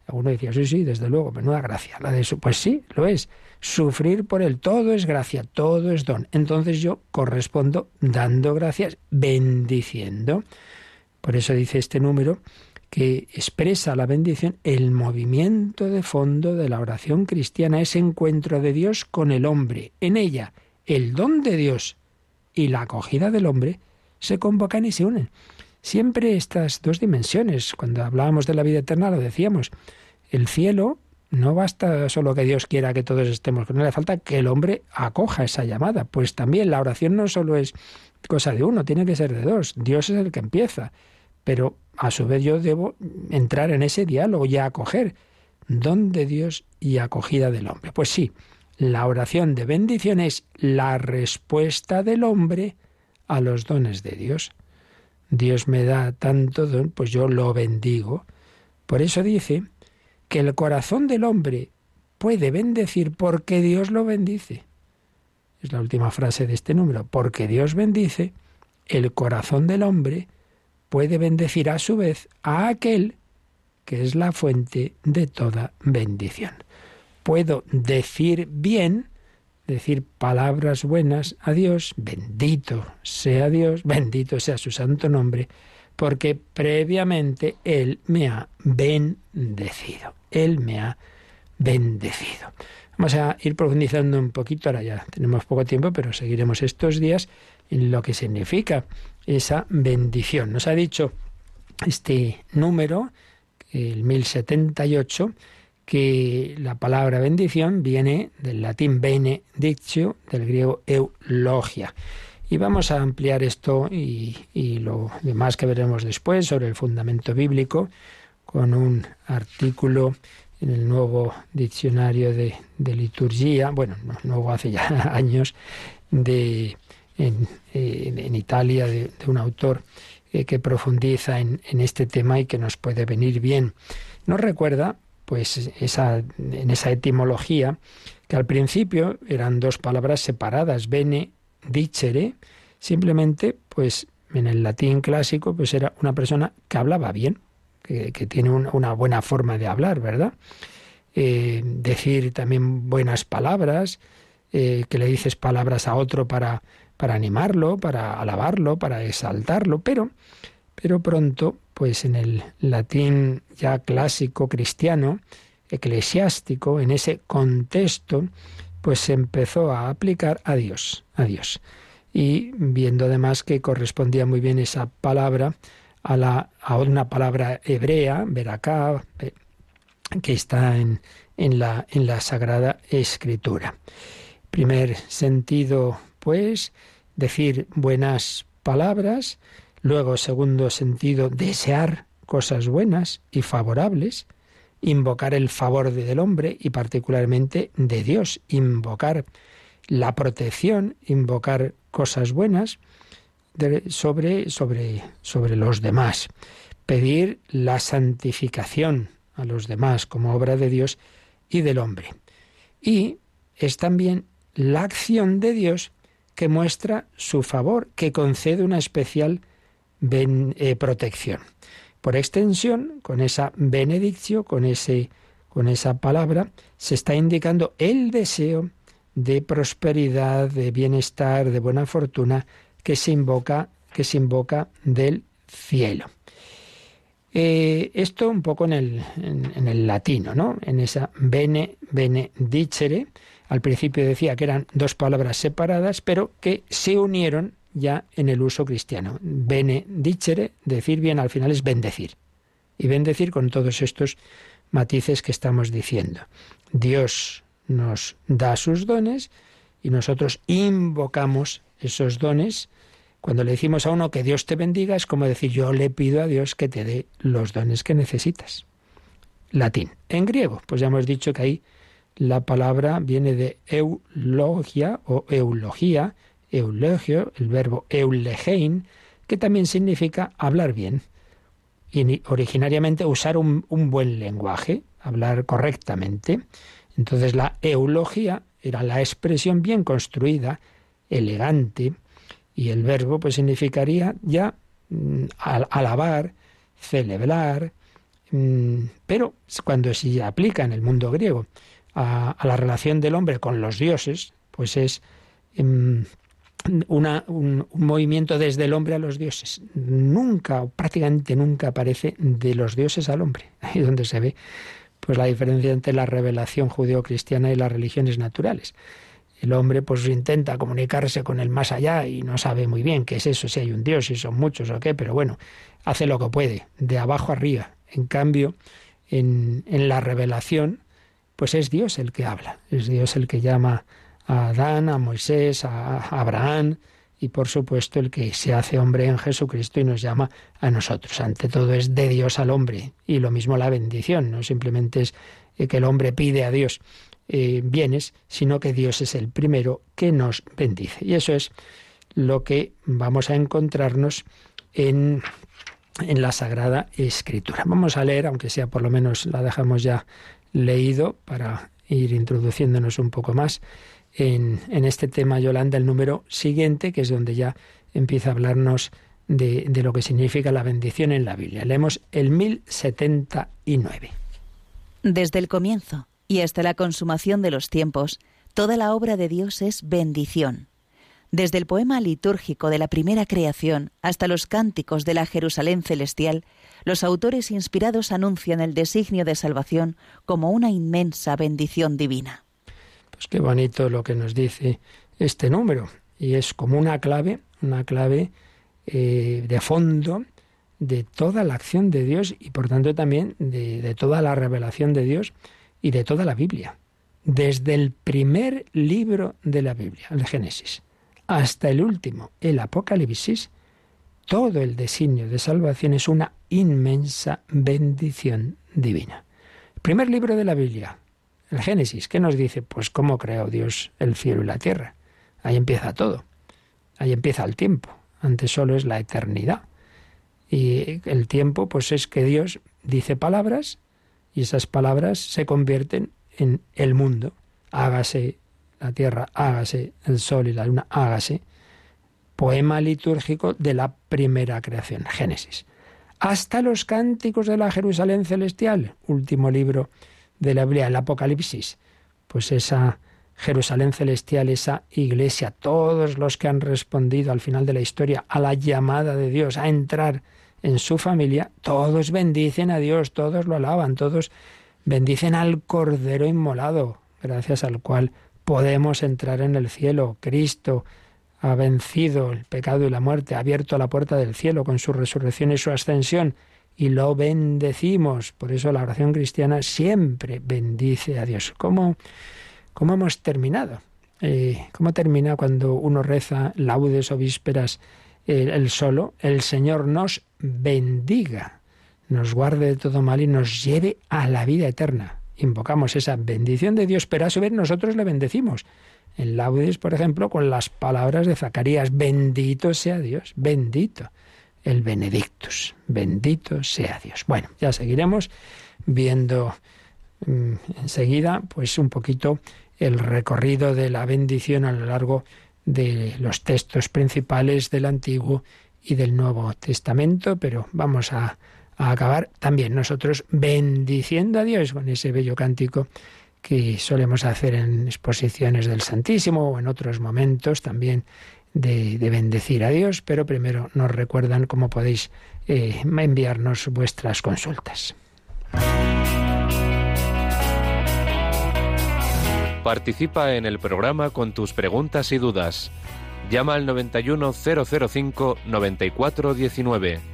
Alguno decía, sí, sí, desde luego, menuda gracia. La de su... Pues sí, lo es. Sufrir por Él, todo es gracia, todo es don. Entonces yo correspondo dando gracias, bendiciendo. Por eso dice este número que expresa la bendición el movimiento de fondo de la oración cristiana, ese encuentro de Dios con el hombre. En ella, el don de Dios y la acogida del hombre se convocan y se unen. Siempre estas dos dimensiones, cuando hablábamos de la vida eterna lo decíamos, el cielo no basta solo que Dios quiera que todos estemos con él, le falta que el hombre acoja esa llamada. Pues también la oración no solo es cosa de uno, tiene que ser de dos. Dios es el que empieza, pero a su vez yo debo entrar en ese diálogo y acoger don de Dios y acogida del hombre. Pues sí, la oración de bendición es la respuesta del hombre a los dones de Dios. Dios me da tanto don, pues yo lo bendigo. Por eso dice que el corazón del hombre puede bendecir porque Dios lo bendice. Es la última frase de este número. Porque Dios bendice, el corazón del hombre puede bendecir a su vez a aquel que es la fuente de toda bendición. Puedo decir bien, decir palabras buenas a Dios, bendito sea Dios, bendito sea su santo nombre, porque previamente Él me ha bendecido. Él me ha bendecido. Vamos a ir profundizando un poquito, ahora ya tenemos poco tiempo, pero seguiremos estos días en lo que significa esa bendición. Nos ha dicho este número, el 1078, que la palabra bendición viene del latín benedictio, del griego eulogia. Y vamos a ampliar esto y, y lo demás que veremos después sobre el fundamento bíblico con un artículo en el nuevo diccionario de, de liturgia, bueno, no, nuevo hace ya [laughs] años, de, en, Italia, de, un autor eh, que profundiza en, este tema y que nos puede venir bien. Nos recuerda, pues, esa, en esa etimología, que al principio eran dos palabras separadas, bene, dicere, simplemente, pues, en el latín clásico, pues era una persona que hablaba bien, que, tiene un- una buena forma de hablar, ¿verdad? Eh, decir también buenas palabras, eh, que le dices palabras a otro para, para animarlo, para alabarlo, para exaltarlo, pero, pero pronto, pues en el latín ya clásico cristiano, eclesiástico, en ese contexto, pues se empezó a aplicar a Dios, a Dios. Y viendo además que correspondía muy bien esa palabra a, la, a una palabra hebrea, veracá, eh, que está en, en, la, en la Sagrada Escritura. Primer sentido, pues, decir buenas palabras. Luego, segundo sentido, desear cosas buenas y favorables. Invocar el favor del hombre y particularmente de Dios. Invocar la protección, invocar cosas buenas sobre, sobre, sobre los demás. Pedir la santificación a los demás como obra de Dios y del hombre. Y es también la acción de Dios que muestra su favor, que concede una especial eh, protección. Por extensión, con esa benedicción, con, ese, con esa palabra, se está indicando el deseo de prosperidad, de bienestar, de buena fortuna que se invoca, que se invoca del cielo. Eh, esto un poco en el, en el latino, ¿no? En esa bene, benedicere. Al principio decía que eran dos palabras separadas, pero que se unieron ya en el uso cristiano. Benedicere, decir bien al final es bendecir. Y bendecir con todos estos matices que estamos diciendo. Dios nos da sus dones y nosotros invocamos esos dones. Cuando le decimos a uno que Dios te bendiga, es como decir yo le pido a Dios que te dé los dones que necesitas. Latín. En griego, pues ya hemos dicho que ahí la palabra viene de eulogia o eulogía, eulogio, el verbo eulegein, que también significa hablar bien. Y originariamente usar un, buen lenguaje, hablar correctamente. Entonces la eulogía era la expresión bien construida, elegante, y el verbo pues significaría ya mm, al- alabar, celebrar, mm, pero cuando se aplica en el mundo griego a, la relación del hombre con los dioses, pues es em, una- un, movimiento desde el hombre a los dioses. Nunca, prácticamente nunca aparece de los dioses al hombre. [laughs] Ahí es donde se ve pues la diferencia entre la revelación judeocristiana y las religiones naturales. El hombre pues intenta comunicarse con el más allá y no sabe muy bien qué es eso, si hay un Dios, si son muchos o qué, pero bueno, hace lo que puede, de abajo arriba. En cambio, en, en la revelación, pues es Dios el que habla, es Dios el que llama a Adán, a Moisés, a Abraham y por supuesto el que se hace hombre en Jesucristo y nos llama a nosotros. Ante todo es de Dios al hombre y lo mismo la bendición, no simplemente es eh, que el hombre pide a Dios eh, bienes, sino que Dios es el primero que nos bendice. Y eso es lo que vamos a encontrarnos en, en la Sagrada Escritura. Vamos a leer, aunque sea por lo menos la dejamos ya leído para ir introduciéndonos un poco más en, en este tema, Yolanda, el número siguiente, que es donde ya empieza a hablarnos de, de lo que significa la bendición en la Biblia. Leemos el 1079. Desde el comienzo y hasta la consumación de los tiempos, toda la obra de Dios es bendición. Desde el poema litúrgico de la primera creación hasta los cánticos de la Jerusalén celestial, los autores inspirados anuncian el designio de salvación como una inmensa bendición divina. Pues qué bonito lo que nos dice este número. Y es como una clave, una clave eh, de fondo de toda la acción de Dios y por tanto también de, de toda la revelación de Dios y de toda la Biblia. Desde el primer libro de la Biblia, el Génesis, hasta el último, el Apocalipsis, todo el designio de salvación es una inmensa bendición divina. primer libro de la Biblia, el Génesis, ¿qué nos dice? Pues cómo creó Dios el cielo y la tierra. Ahí empieza todo. Ahí empieza el tiempo. Antes solo es la eternidad. Y el tiempo, pues es que Dios dice palabras y esas palabras se convierten en el mundo. Hágase la tierra, hágase el sol y la luna, hágase. Poema litúrgico de la primera creación, Génesis. Hasta los cánticos de la Jerusalén celestial, último libro de la Biblia, el Apocalipsis. Pues esa Jerusalén celestial, esa iglesia, todos los que han respondido al final de la historia a la llamada de Dios a entrar en su familia, todos bendicen a Dios, todos lo alaban, todos bendicen al Cordero inmolado, gracias al cual podemos entrar en el cielo. Cristo ha vencido el pecado y la muerte, ha abierto la puerta del cielo con su resurrección y su ascensión, y lo bendecimos. Por eso la oración cristiana siempre bendice a Dios. ¿Cómo, cómo hemos terminado? Eh, ¿Cómo termina cuando uno reza laudes o vísperas el, el solo? El Señor nos bendiga, nos guarde de todo mal y nos lleve a la vida eterna. Invocamos esa bendición de Dios, pero a su vez nosotros le bendecimos. En laudes, por ejemplo, con las palabras de Zacarías, bendito sea Dios, bendito el Benedictus. Bendito sea Dios. Bueno, ya seguiremos viendo mm, enseguida, pues un poquito el recorrido de la bendición a lo largo de los textos principales del Antiguo y del Nuevo Testamento, pero vamos a, a acabar también nosotros bendiciendo a Dios con ese bello cántico que solemos hacer en exposiciones del Santísimo o en otros momentos también de, bendecir a Dios, pero primero nos recuerdan cómo podéis eh, enviarnos vuestras consultas. Participa en el programa con tus preguntas y dudas. Llama al 91005 9419.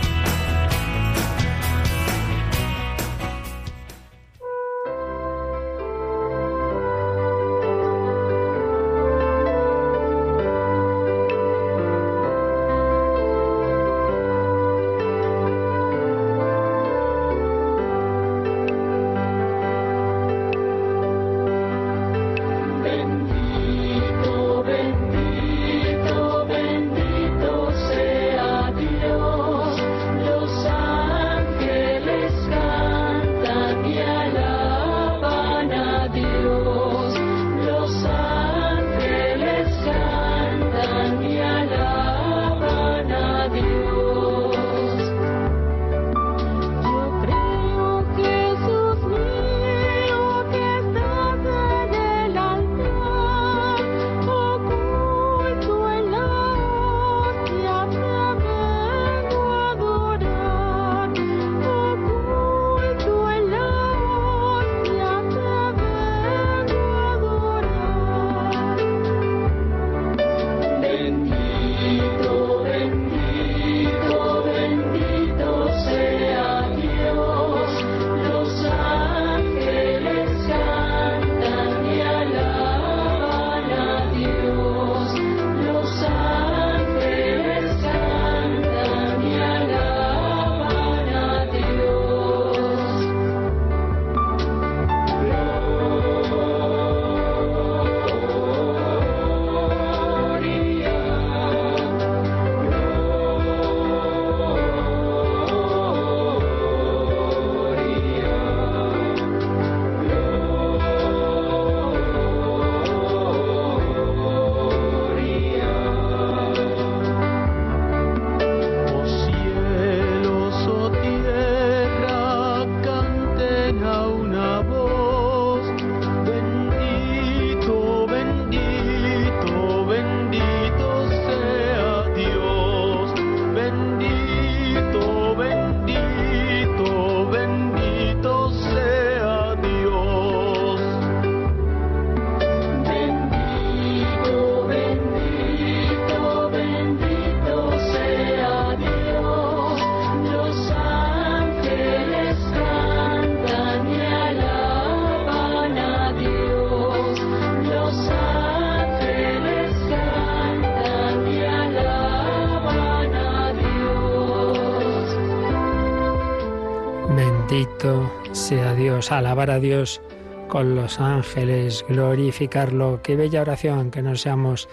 Alabar a Dios con los ángeles, glorificarlo. Qué bella oración, que no seamos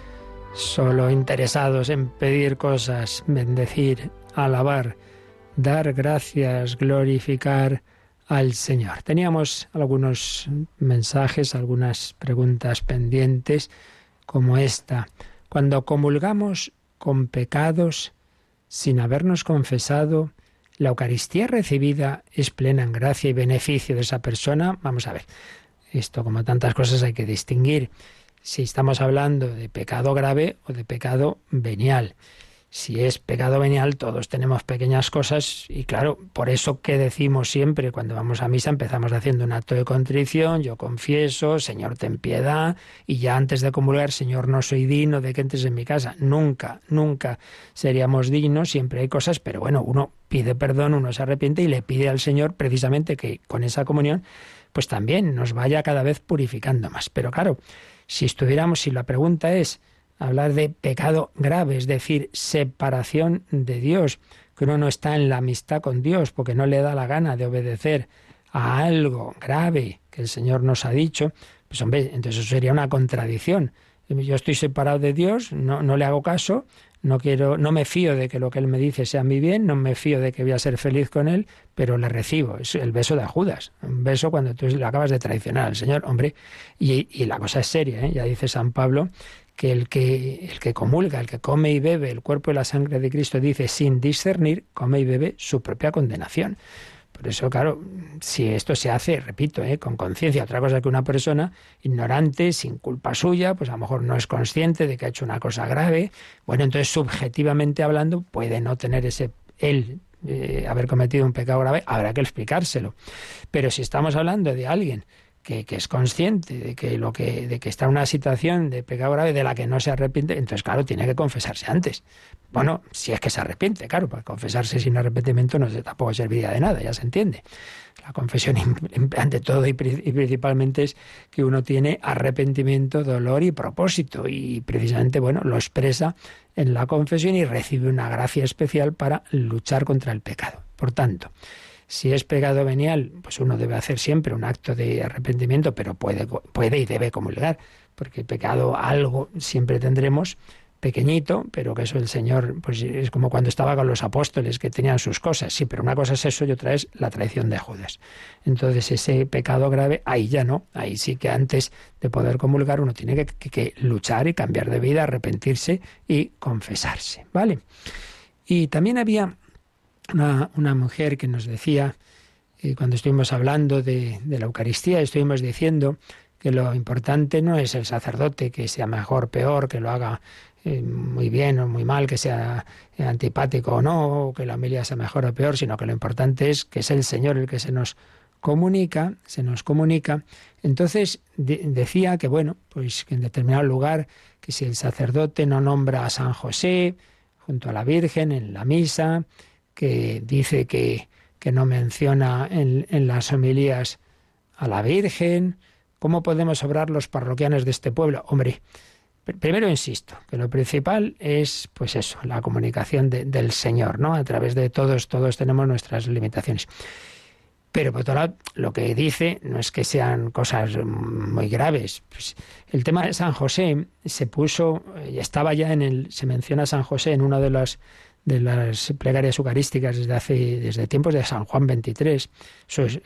solo interesados en pedir cosas, bendecir, alabar, dar gracias, glorificar al Señor. Teníamos algunos mensajes, algunas preguntas pendientes, como esta. Cuando comulgamos con pecados sin habernos confesado, la Eucaristía recibida es plena en gracia y beneficio de esa persona. Vamos a ver, esto como tantas cosas hay que distinguir si estamos hablando de pecado grave o de pecado venial. Si es pecado venial, todos tenemos pequeñas cosas y claro, por eso que decimos siempre cuando vamos a misa empezamos haciendo un acto de contrición, yo confieso, Señor, ten piedad y ya antes de comulgar, Señor, no soy digno de que entres en mi casa. Nunca, nunca seríamos dignos, siempre hay cosas, pero bueno, uno pide perdón, uno se arrepiente y le pide al Señor precisamente que con esa comunión pues también nos vaya cada vez purificando más. Pero claro, si estuviéramos, si la pregunta es hablar de pecado grave, es decir, separación de Dios, que uno no está en la amistad con Dios porque no le da la gana de obedecer a algo grave que el Señor nos ha dicho, pues hombre, entonces eso sería una contradicción. Yo estoy separado de Dios, no, no le hago caso, no quiero, no me fío de que lo que él me dice sea mi bien, no me fío de que voy a ser feliz con él, pero le recibo. Es el beso de Judas, un beso cuando tú le acabas de traicionar al Señor, hombre. Y, y la cosa es seria, ¿eh? ya dice San Pablo que el, que el que comulga, el que come y bebe el cuerpo y la sangre de Cristo, dice sin discernir, come y bebe su propia condenación. Por eso, claro, si esto se hace, repito, ¿eh? con conciencia, otra cosa que una persona ignorante, sin culpa suya, pues a lo mejor no es consciente de que ha hecho una cosa grave, bueno, entonces subjetivamente hablando puede no tener ese él eh, haber cometido un pecado grave, habrá que explicárselo. Pero si estamos hablando de alguien que, es consciente de que lo que de que está en una situación de pecado grave de la que no se arrepiente, entonces claro, tiene que confesarse antes. Bueno, si es que se arrepiente, claro, para confesarse sin arrepentimiento no se, tampoco serviría de nada, ya se entiende. La confesión, ante todo y principalmente, es que uno tiene arrepentimiento, dolor y propósito. Y precisamente, bueno, lo expresa en la confesión y recibe una gracia especial para luchar contra el pecado. Por tanto, si es pecado venial, pues uno debe hacer siempre un acto de arrepentimiento, pero puede, puede y debe comulgar, porque pecado algo siempre tendremos pequeñito, pero que eso el Señor, pues es como cuando estaba con los apóstoles que tenían sus cosas, sí, pero una cosa es eso y otra es la traición de Judas. Entonces ese pecado grave, ahí ya no, ahí sí que antes de poder comulgar uno tiene que, que, que luchar y cambiar de vida, arrepentirse y confesarse, ¿vale? Y también había una, una mujer que nos decía, eh, cuando estuvimos hablando de, de la Eucaristía, estuvimos diciendo que lo importante no es el sacerdote, que sea mejor, peor, que lo haga eh, muy bien o muy mal, que sea antipático o no, o que la familia sea mejor o peor, sino que lo importante es que es el Señor el que se nos comunica, se nos comunica. Entonces de, decía que, bueno, pues que en determinado lugar, que si el sacerdote no nombra a San José junto a la Virgen en la misa, que dice que, que no menciona en, en las homilías a la Virgen, ¿cómo podemos obrar los parroquianos de este pueblo? Hombre, Primero insisto, que lo principal es, pues eso, la comunicación de, del Señor, ¿no? A través de todos, todos tenemos nuestras limitaciones. Pero por otro lado, lo que dice no es que sean cosas muy graves. Pues el tema de San José se puso, estaba ya en el, se menciona San José en una de las de las plegarias eucarísticas desde hace desde tiempos de San Juan 23,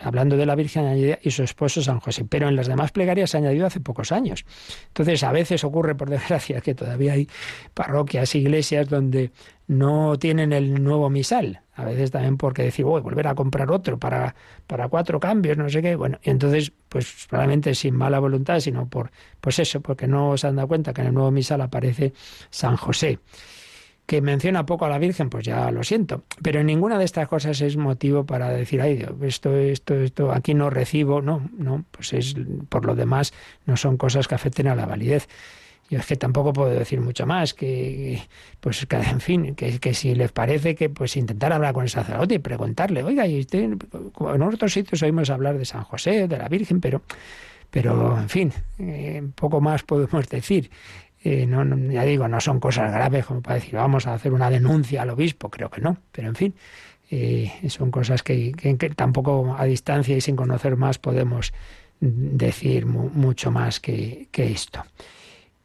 hablando de la Virgen y su esposo San José, pero en las demás plegarias se ha añadido hace pocos años. Entonces, a veces ocurre, por [laughs] desgracia, que todavía hay parroquias, iglesias donde no tienen el nuevo misal. A veces también porque decir, voy volver a comprar otro para, para cuatro cambios, no sé qué. Bueno, y entonces, pues probablemente sin mala voluntad, sino por, pues eso, porque no se han dado cuenta que en el nuevo misal aparece San José que menciona poco a la Virgen, pues ya lo siento. Pero ninguna de estas cosas es motivo para decir, ay Dios, esto, esto, esto, aquí no recibo. No, no, pues es, por lo demás, no son cosas que afecten a la validez. Yo es que tampoco puedo decir mucho más, que, pues, que, en fin, que, que, si les parece que, pues, intentar hablar con el sacerdote y preguntarle, oiga, y en otros sitios oímos hablar de San José, de la Virgen, pero, pero, en fin, eh, poco más podemos decir. No, no, ya digo, no son cosas graves como para decir vamos a hacer una denuncia al obispo, creo que no, pero en fin, Eh, son cosas que, que- tampoco a distancia y sin conocer más podemos decir mu- mucho más que, que esto.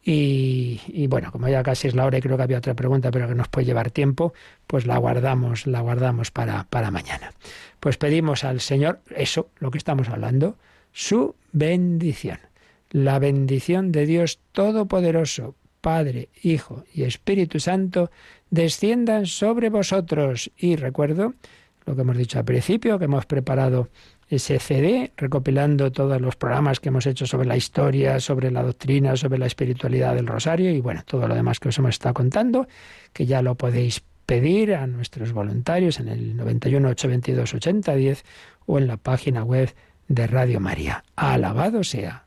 Y, y bueno, como ya casi es la hora y creo que había otra pregunta, pero que nos puede llevar tiempo, pues la guardamos, la guardamos para, para mañana. Pues pedimos al Señor eso, lo que estamos hablando, su bendición. La bendición de Dios Todopoderoso, Padre, Hijo y Espíritu Santo, desciendan sobre vosotros. Y recuerdo lo que hemos dicho al principio, que hemos preparado ese CD recopilando todos los programas que hemos hecho sobre la historia, sobre la doctrina, sobre la espiritualidad del rosario y bueno, todo lo demás que os hemos estado contando, que ya lo podéis pedir a nuestros voluntarios en el 91 822 8010 o en la página web de Radio María. Alabado sea